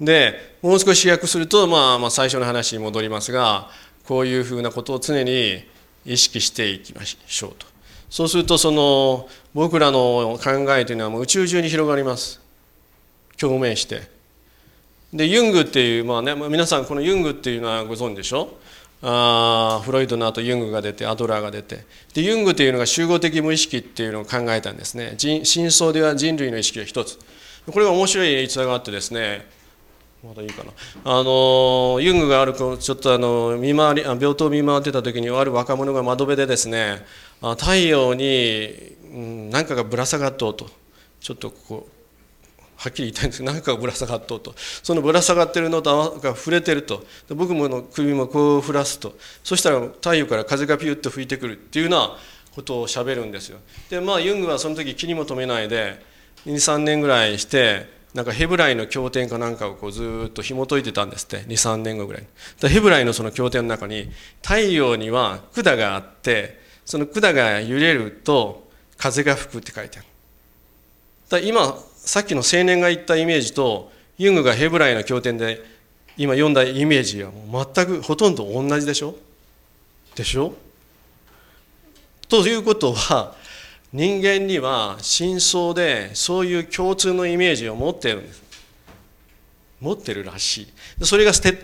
でもう少し飛躍すると、まあ、まあ最初の話に戻りますがこういうふうなことを常に意識していきましょうと。そうするとその僕らの考えというのはもう宇宙中に広がります。共鳴して。でユングっていう、まあね、皆さんこのユングっていうのはご存知でしょ？あフロイトの後ユングが出てアドラーが出て。でユングというのが集合的無意識っていうのを考えたんですね。真相では人類の意識が一つ。これが面白い逸話があってですねまだいいかな。あのユングがあるちょっとあの見回り病棟を見回ってた時にある若者が窓辺でですね太陽に何かがぶら下がっとうと。ちょっとこうはっきり言いたいんですけど何かがぶら下がっとうと。そのぶら下がってるのとが触れてると。僕もの首もこう振らすと。そしたら太陽から風がピュッと吹いてくるっていうようなことをしゃべるんですよ。でまあユングはその時気にも留めないで23年ぐらいしてなんかヘブライの経典かなんかをこうずっと紐解いてたんですって23年後ぐらいヘブライのその経典の中に太陽には管があってその管が揺れると風が吹くって書いてある。だ今さっきの青年が言ったイメージとユングがヘブライの経典で今読んだイメージはもう全くほとんど同じでしょ？でしょ？ということは人間には真相でそういう共通のイメージを持ってるんです。持ってるらしい。それが発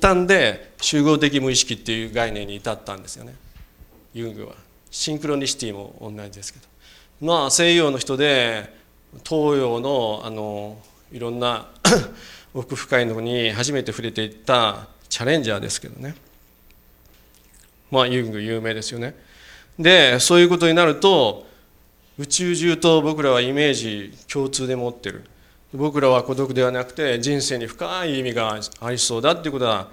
端で集合的無意識っていう概念に至ったんですよね。ユングは。シンクロニシティも同じですけど。まあ西洋の人で東洋のあのいろんな 奥深いのに初めて触れていったチャレンジャーですけどね。まあユング有名ですよね。でそういうことになると宇宙中と僕らはイメージ共通で持ってる。僕らは孤独ではなくて人生に深い意味がありそうだっていうことは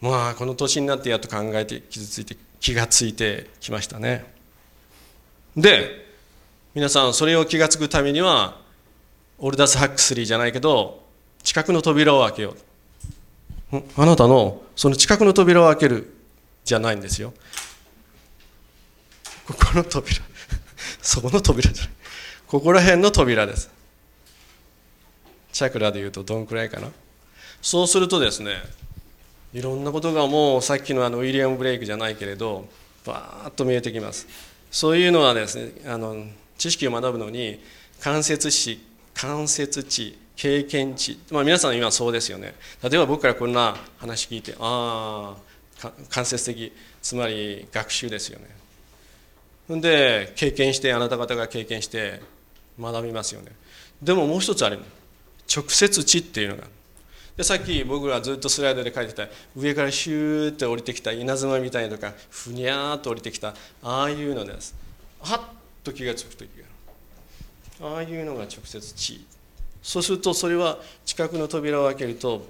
まあこの年になってやっと考えて傷ついて気がついてきましたね。で皆さんそれを気が付くためにはオルダス・ハックスリーじゃないけど近くの扉を開けよう。あなたのその近くの扉を開けるじゃないんですよ。ここの扉。そこの扉じゃない。ここら辺の扉です。チャクラでいうとどんくらいかな。そうするとですねいろんなことがもうさっきのあのウィリアム・ブレイクじゃないけれどバーッと見えてきます。そういうのはですねあの知識を学ぶのに間接値間接値経験値、まあ、皆さん今そうですよね。例えば僕からこんな話聞いてああ間接的つまり学習ですよね。で経験してあなた方が経験して学びますよね。でももう一つある直接値っていうのが。でさっき僕がずっとスライドで書いてた上からシューって降りてきた稲妻みたいとかふにゃーっと降りてきたああいうのです。はっと気が付く時がああいうのが直接地。そうするとそれは近くの扉を開けると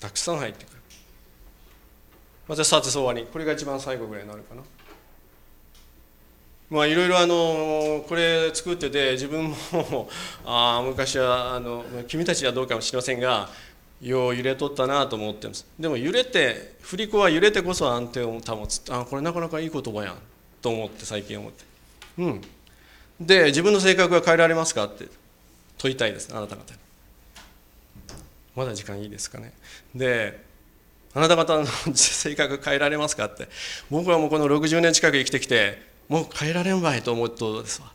たくさん入ってくる。またさて終わり。これが一番最後ぐらいになるかな。まあいろいろあのこれ作ってて自分も あ昔はあの君たちはどうかもしれませんがよう揺れとったなと思ってます。でも揺れて振り子は揺れてこそ安定を保つ。あこれなかなかいい言葉やん。と思って最近思って。うん。で自分の性格は変えられますかって。問いたいですあなた方に。まだ時間いいですかね。であなた方の 性格変えられますかって。僕はもうこの60年近く生きてきてもう変えられんばいと思うとですわ。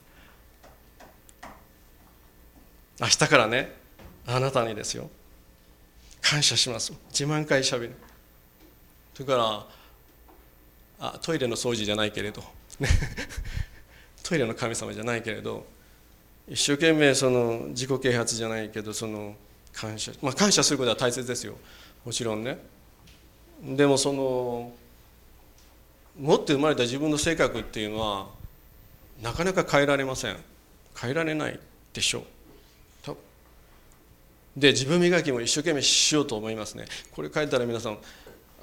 明日からねあなたにですよ。感謝します。自慢会しゃべる。それからあトイレの掃除じゃないけれど。トイレの神様じゃないけれど一生懸命その自己啓発じゃないけどその感謝。まあ感謝することは大切ですよ。もちろんね。でもその持って生まれた自分の性格っていうのはなかなか変えられません。変えられないでしょう。で自分磨きも一生懸命しようと思いますね。これ書いたら皆さん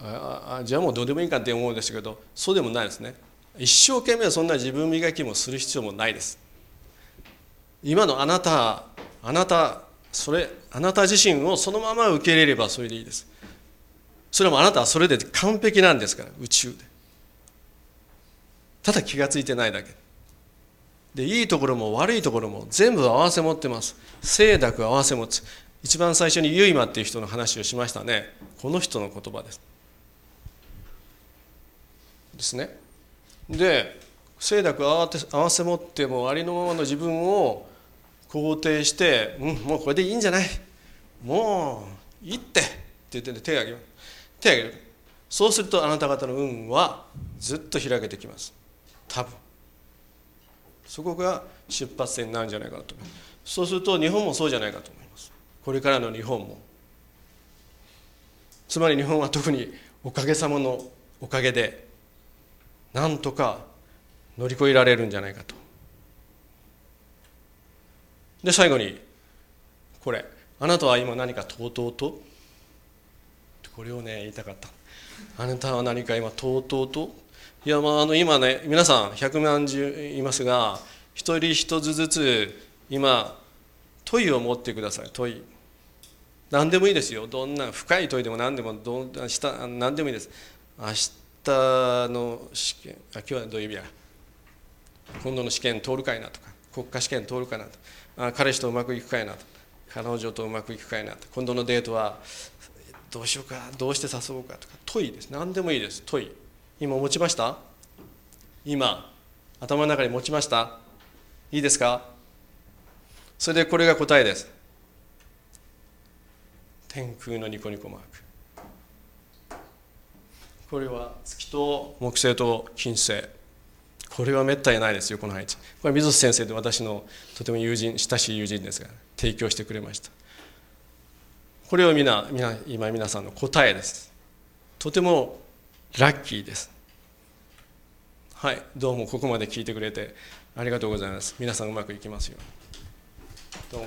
ああじゃあもうどうでもいいかって思うんですけどそうでもないですね。一生懸命そんな自分磨きもする必要もないです。今のあなたあなたそれあなた自身をそのまま受け入れればそれでいいです。それもあなたはそれで完璧なんですから宇宙で。ただ気が付いてないだけ。でいいところも悪いところも全部合わせ持ってます。清濁合わせ持つ。一番最初にユイマっていう人の話をしましたね。この人の言葉です。ですね。で清濁合わせ持ってもありのままの自分を肯定して「うんもうこれでいいんじゃない。もういいって」って言って手を挙げる手を挙げる。そうするとあなた方の運はずっと開けてきます。多分。そこが出発点なんじゃないかなとそうすると日本もそうじゃないかと思います。これからの日本も。つまり日本は特におかげさまのおかげでなんとか乗り越えられるんじゃないかと。で最後にこれ。あなたは今何かとうとうと？これをね言いたかった。あなたは何か今とうとうと？いやまああの今ね皆さん百万十いますが一人一つずつ今問いを持ってください。問い。何でもいいですよ。どんな深い問いでも何でもどん明日何でもいいです。明日の試験あ今日はどういう意味や。今度の試験通るかいなとか。国家試験通るかなと。あ彼氏とうまくいくかいなと。彼女とうまくいくかいなと。今度のデートはどうしようかどうして誘おうかとか。問いです。何でもいいです。問い。今持ちました？今。頭の中に持ちました？いいですか？それでこれが答えです。天空のニコニコマーク。これは月と木星と金星。これはめったにないですよこの配置。これ水瀬先生で私のとても友人親しい友人ですが提供してくれました。これを皆皆今皆さんの答えです。とてもラッキーです。はいどうもここまで聞いてくれてありがとうございます。皆さんうまくいきますよどうも。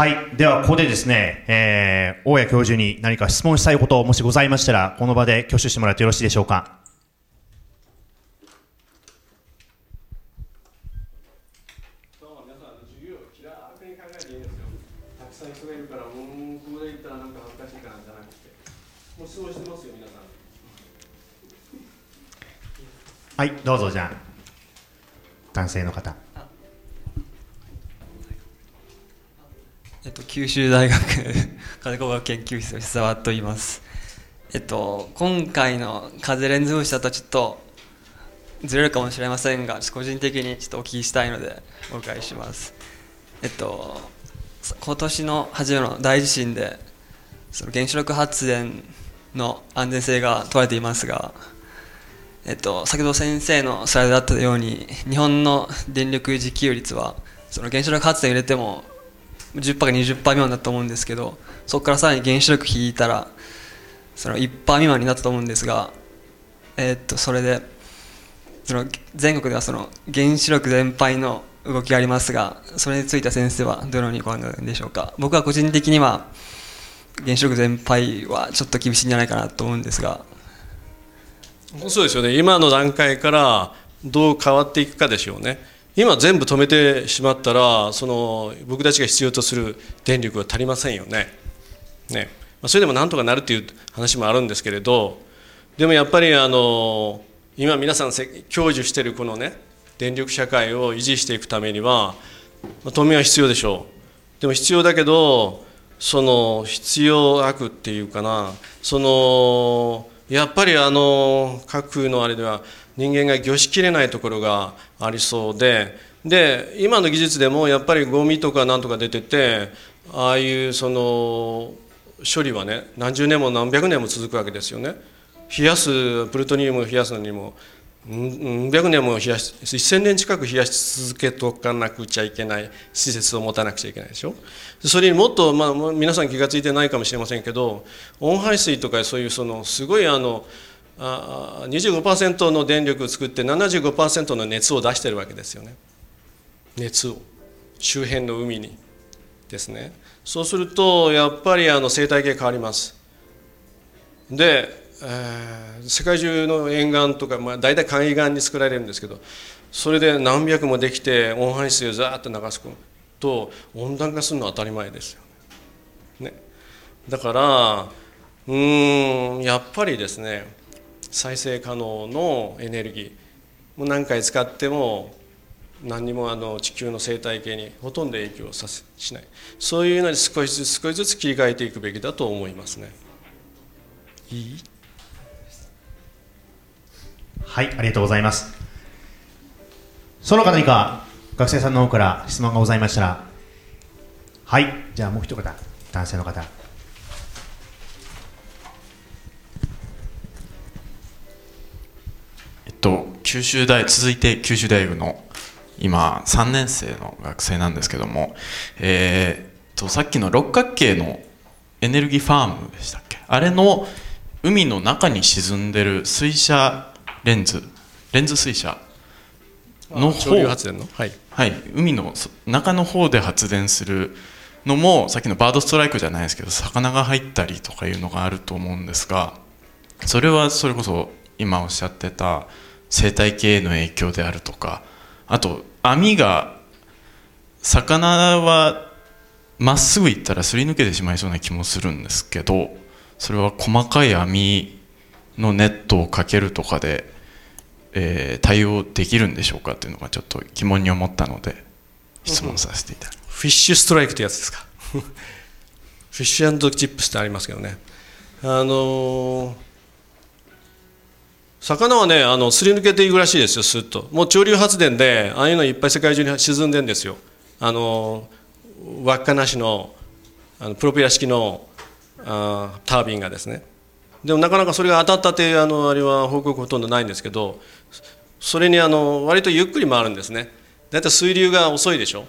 はい。では、ここでですね、えー、大谷教授に何か質問したいこともしございましたら、この場で挙手してもらってよろしいでしょうか。はい、どうぞじゃあ、男性の方。九州大学 風工学研究室の久沢と言います。えっと、今回の風レンズ風車とはちょっとずれるかもしれませんが、個人的にちょっとお聞きしたいのでお伺いします。えっと、今年の初めの大地震で、その原子力発電の安全性が問われていますが、えっと、先ほど先生のスライドだったように、日本の電力自給率は、その原子力発電を入れても10%か20%未満だと思うんですけどそこからさらに原子力引いたらその1%未満になったと思うんですが、えー、っとそれでその全国ではその原子力全廃の動きがありますがそれについて先生はどのようにご覧になるんでしょうか？僕は個人的には原子力全廃はちょっと厳しいんじゃないかなと思うんですが。そうですよね。今の段階からどう変わっていくかでしょうね。今全部止めてしまったらその僕たちが必要とする電力が足りませんよね。ねそれでもなんとかなるっていう話もあるんですけれどでもやっぱりあの今皆さん享受しているこのね電力社会を維持していくためには止めは必要でしょうでも必要だけどその必要悪っていうかなそのやっぱりあの核のあれでは人間が漁しきれないところがありそうでで今の技術でもやっぱりゴミとかなんとか出ててああいうその処理はね何十年も何百年も続くわけですよね。冷やすプルトニウムを冷やすのにも何百年も冷やし1000年近く冷やし続けとかなくちゃいけない施設を持たなくちゃいけないでしょ？それにもっと、まあ、皆さん気が付いてないかもしれませんけど温排水とかそういうそのすごいあのあ25%の電力を作って75%の熱を出してるわけですよね。熱を。周辺の海に。ですね。そうするとやっぱりあの生態系変わります。で、え、世界中の沿岸とか、まあ、大体海岸に作られるんですけどそれで何百もできて温排水をザーッと流すと温暖化するのは当たり前ですよ、ね、だからうんやっぱりですね再生可能のエネルギーもう何回使っても何にもあの地球の生態系にほとんど影響させしない。そういうのに少しずつ少しずつ切り替えていくべきだと思いますね。いい？はいありがとうございます。その方にか学生さんの方から質問がございましたらはいじゃあもう一方男性の方。えっと九州大続いて九州大学の今3年生の学生なんですけども、えー、とさっきの六角形のエネルギーファームでしたっけ？あれの海の中に沈んでる水車レンズ。レンズ水車。の潮流発電の？はい、はい、海の中の方で発電するのもさっきのバードストライクじゃないですけど魚が入ったりとかいうのがあると思うんですがそれはそれこそ今おっしゃってた生態系への影響であるとかあと網が魚はまっすぐ行ったらすり抜けてしまいそうな気もするんですけどそれは細かい網のネットをかけるとかで、えー、対応できるんでしょうかっていうのがちょっと疑問に思ったので質問させていただきます。フィッシュストライクってやつですか？フィッシュチップスってありますけどね。あのー、魚はねあのすり抜けていくらしいですよすっと。もう潮流発電でああいうのいっぱい世界中に沈んでんですよ。あの輪っかなしのあのプロペラ式のあタービンがですね。でもなかなかそれが当たったってあのあれは報告ほとんどないんですけどそれにあの割とゆっくり回るんですね。だいたい水流が遅いでしょ。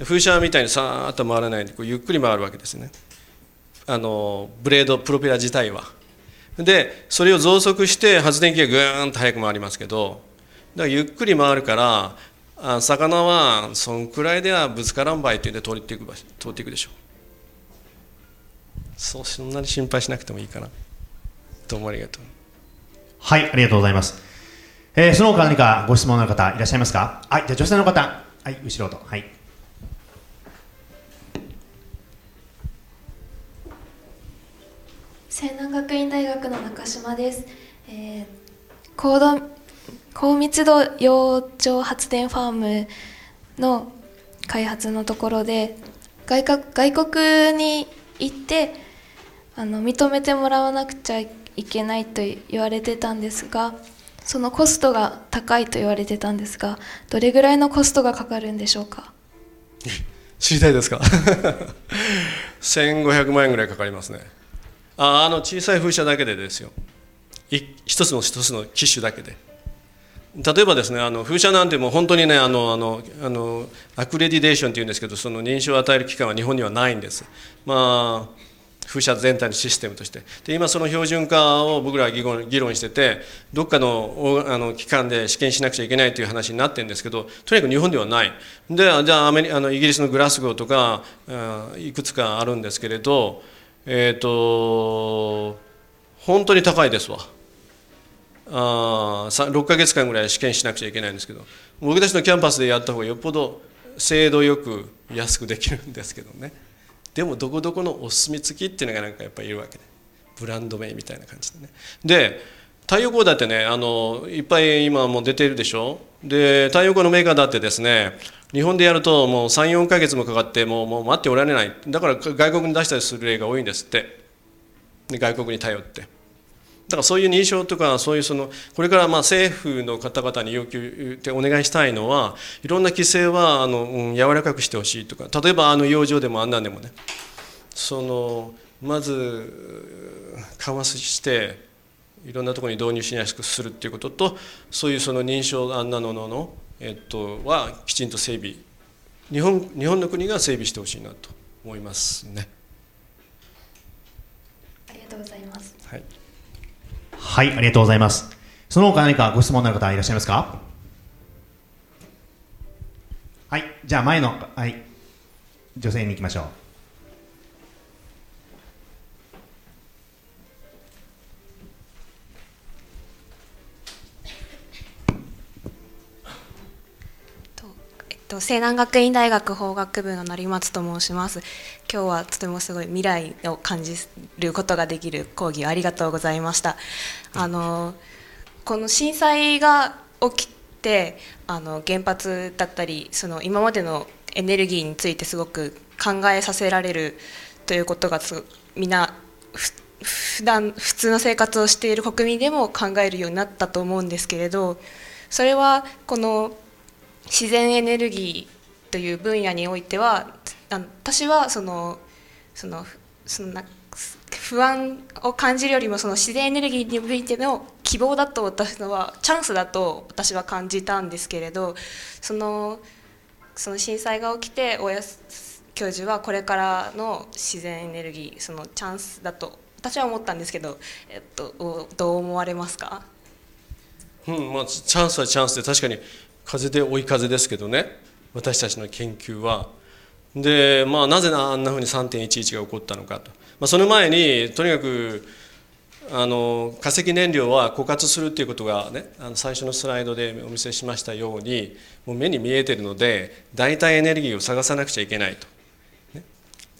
風車みたいにさーっと回らないでこうゆっくり回るわけですね。あのブレードプロペラ自体は。でそれを増速して発電機がぐーんと速く回りますけどだからゆっくり回るからあ魚はそんくらいではぶつからんばいって言って通っていく通っていくでしょ。うそうそんなに心配しなくてもいいかな。どうもありがとう。はいありがとうございます、えー、その他何かご質問の方いらっしゃいますか？はいじゃあ女性の方。はい後ろと。はい。西南学院大学の中島です、えー、高度高密度洋上発電ファームの開発のところで外外国に行ってあの認めてもらわなくちゃいけないいけないと言われてたんですがそのコストが高いと言われてたんですがどれぐらいのコストがかかるんでしょうか？知りたいですか？1500万円ぐらいかかりますね。ああの小さい風車だけでですよ。一つの一つの機種だけで。例えばですねあの風車なんてもう本当にねあのあのあのアクレディデーションっていうんですけどその認証を与える機関は日本にはないんです。まあ風車全体のシステムとして。で今その標準化を僕らは議論議論しててどっかのあの機関で試験しなくちゃいけないという話になってるんですけどとにかく日本ではない。でじゃあアメリあのイギリスのグラスゴーとかいくつかあるんですけれどえっ、ー、と本当に高いですわ。あ6か月間ぐらい試験しなくちゃいけないんですけど僕たちのキャンパスでやった方がよっぽど精度よく安くできるんですけどね。でもどこどこのお墨付きっていうのがなんかやっぱりいるわけでブランド名みたいな感じでね。で太陽光だってねあのいっぱい今もう出てるでしょ。で太陽光のメーカーだってですね日本でやるともう34か月もかかってもうもう待っておられない。だから外国に出したりする例が多いんですって。外国に頼って。だからそういう認証とかそういうそのこれからまあ政府の方々に要求ってお願いしたいのはいろんな規制はあの、うん、柔らかくしてほしいとか例えばあの養生でもあんなんでもねそのまず緩和していろんなところに導入しやすくするっていうこととそういうその認証あんなのののえっと、はきちんと整備日本日本の国が整備してほしいなと思いますね。ありがとうございます。はい、はい、ありがとうございます。その他何かご質問のある方いらっしゃいますか？はい、じゃあ前の、はい、女性に行きましょう。西南学院大学法学部の成松と申します。今日はとてもすごい未来を感じることができる講義をありがとうございました。あのこの震災が起きてあの原発だったりその今までのエネルギーについてすごく考えさせられるということがみんな普段普通の生活をしている国民でも考えるようになったと思うんですけれどそれはこの自然エネルギーという分野においては私はそのそのその不安を感じるよりもその自然エネルギーにおいての希望だと私のはチャンスだと私は感じたんですけれどそのその震災が起きて大安教授はこれからの自然エネルギーそのチャンスだと私は思ったんですけど、えっと、どう思われますか、うんまあ、チャンスはチャンスで確かに風で追い風ですけどね私たちの研究は。で、まあ、なぜあんなふうに3.11が起こったのかと、まあ、その前にとにかくあの化石燃料は枯渇するっていうことがねあの最初のスライドでお見せしましたようにもう目に見えてるので代替エネルギーを探さなくちゃいけないと、ね、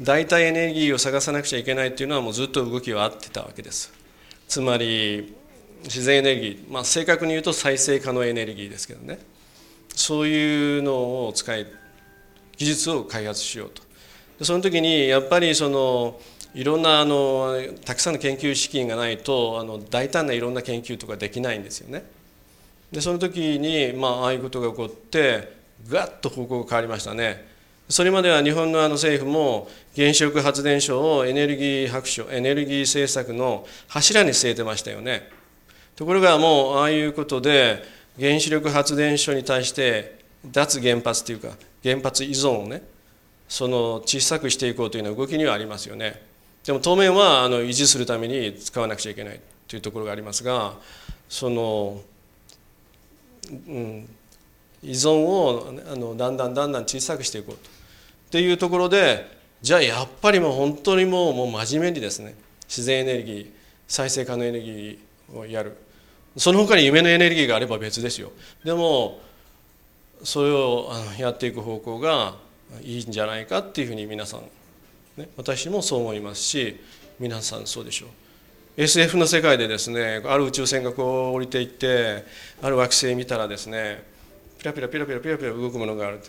代替エネルギーを探さなくちゃいけないっていうのはもうずっと動きはあってたわけです。つまり自然エネルギー、まあ、正確に言うと再生可能エネルギーですけどね。そういうのを使い技術を開発しようとでその時にやっぱりそのいろんなあのたくさんの研究資金がないとあの大胆ないろんな研究とかできないんですよね。でその時に、まあ、ああいうことが起こってぐわっと方向が変わりましたね。それまでは日本のあの政府も原子力発電所をエネルギー白書エネルギー政策の柱に据えてましたよね。ところがもうああいうことで原子力発電所に対して脱原発というか原発依存をねその小さくしていこうというような動きにはありますよね。でも当面はあの維持するために使わなくちゃいけないというところがありますがその、うん、依存をあのだんだんだんだん小さくしていこうとっていうところでじゃあやっぱりもう本当にもうもう真面目にですね自然エネルギー再生可能エネルギーをやるその他に夢のエネルギーがあれば別ですよ。でもそれをやっていく方向がいいんじゃないかっていうふうに皆さんね、私もそう思いますし皆さんそうでしょう。SF の世界でですねある宇宙船がこう降りていってある惑星見たらですねピラピラピラピラピラピラ動くものがある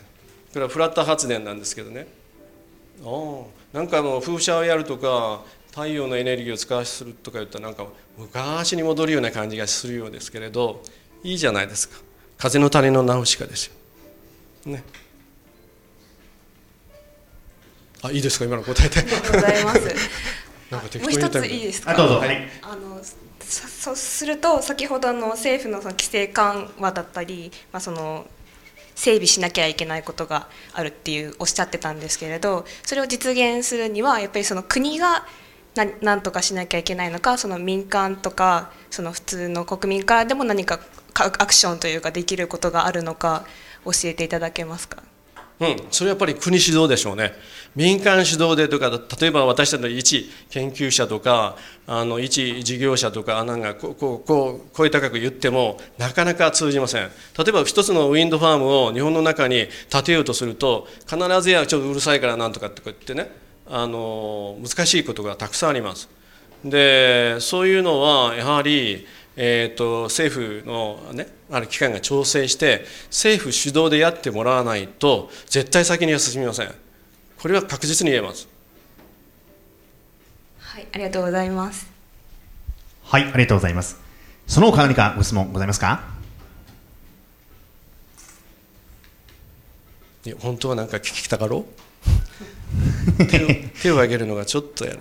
これはフラッタ発電なんですけどね。あなんかもう風車をやるとか太陽のエネルギーを使わせるとか言ったらなんか昔に戻るような感じがするようですけれどいいじゃないですか風の谷のナウシカですよねあいいですか？今の答えて。ありがとうございます。なんか適当に言ったもう一ついいですか？あどうぞ。はい。あのそうすると先ほどの政府のその規制緩和だったり、まあその整備しなきゃいけないことがあるっていうおっしゃってたんですけれど、それを実現するにはやっぱりその国がななんとかしなきゃいけないのか、その民間とかその普通の国民からでも何かアクションというかできることがあるのか教えていただけますか？うん、それはやっぱり国主導でしょうね。民間主導でとか、例えば私たちの一研究者とか、あの一事業者とか、なんかこうこうこう声高く言っても、なかなか通じません。例えば一つのウィンドファームを日本の中に建てようとすると、必ずやちょっとうるさいからなんとかって言ってね、あの難しいことがたくさんあります。で、そういうのはやはり、えーと、政府の、ね、ある機関が調整して政府主導でやってもらわないと絶対先には進みません。これは確実に言えます。はいありがとうございます。はいありがとうございます。その他何かご質問ございますか？いや本当は何か聞きたがろう？手を手を上げるのがちょっとやる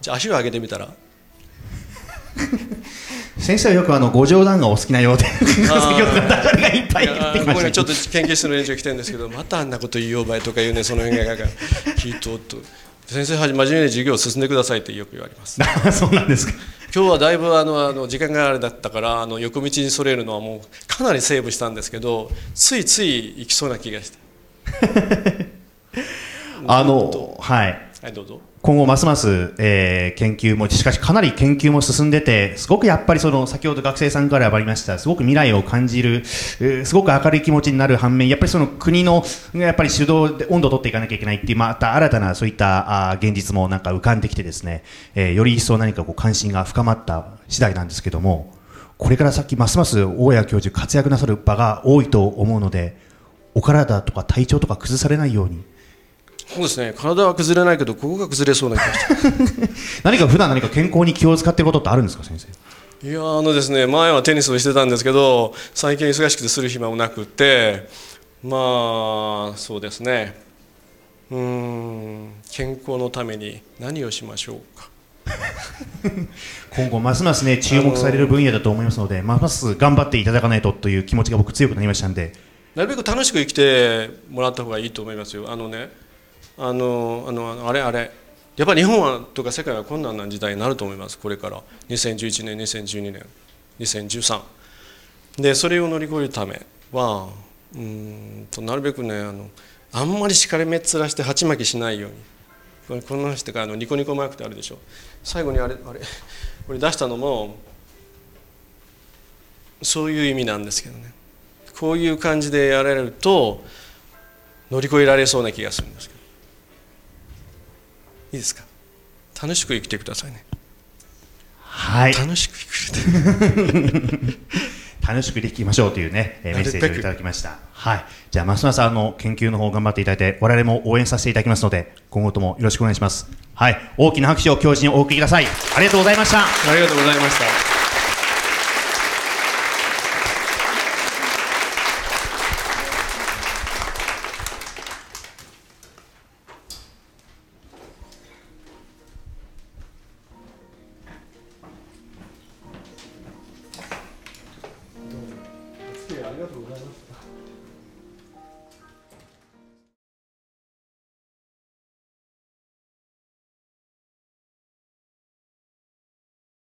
じゃあ足を上げてみたら？先生はよくあのご冗談がお好きなようで 先ほどダジャレがいっぱいてきましたちょっと研究室の連中来てるんですけどまたあんなこと言いようばいとか言うねその辺が聞いとっと。先生は真面目に授業を進んでくださいってよく言われます。そうなんですか。今日はだいぶあのあの時間があれだったからあの横道にそれるのはもうかなりセーブしたんですけどついつい行きそうな気がしてあのはい。はいどうぞ。今後ますます、えー研究もしかしかなり研究も進んでてすごくやっぱりその先ほど学生さんからありましたすごく未来を感じる、えーすごく明るい気持ちになる反面やっぱりその国のやっぱり主導で温度を取っていかなきゃいけないっていうまた新たなそういったあー現実もなんか浮かんできてですね、えーより一層何かこう関心が深まった次第なんですけどもこれから先ますます大谷教授活躍なさる場が多いと思うのでお体とか体調とか崩されないようにそうですね。体は崩れないけどここが崩れそうな気がして。何か普段何か健康に気を使っていることってあるんですか先生？いやあのですね前はテニスをしてたんですけど最近忙しくてする暇もなくってまあそうですね。うーん健康のために何をしましょうか。今後ますますね注目される分野だと思いますのでますます頑張っていただかないとという気持ちが僕強くなりましたんで。なるべく楽しく生きてもらった方がいいと思いますよ。あのねあのあのあれあれ。やっぱり日本はとか世界は困難な時代になると思います。これから。2011年2012年2013でそれを乗り越えるためはうんとなるべくねあのあんまりしかれめっ面して鉢巻きしないように。これこの人からのニコニコマークってあるでしょ。最後にあれあれこれ出したのもそういう意味なんですけどね。こういう感じでやられると乗り越えられそうな気がするんですけど。いいですか？楽しく生きてくださいね。はい。楽しく生きて 楽しくできましょうというね、えーメッセージをいただきました。はい。じゃあますますあの研究の方頑張っていただいて我々も応援させていただきますので今後ともよろしくお願いします。はい。大きな拍手を教授にお送りください。ありがとうございました。ありがとうございました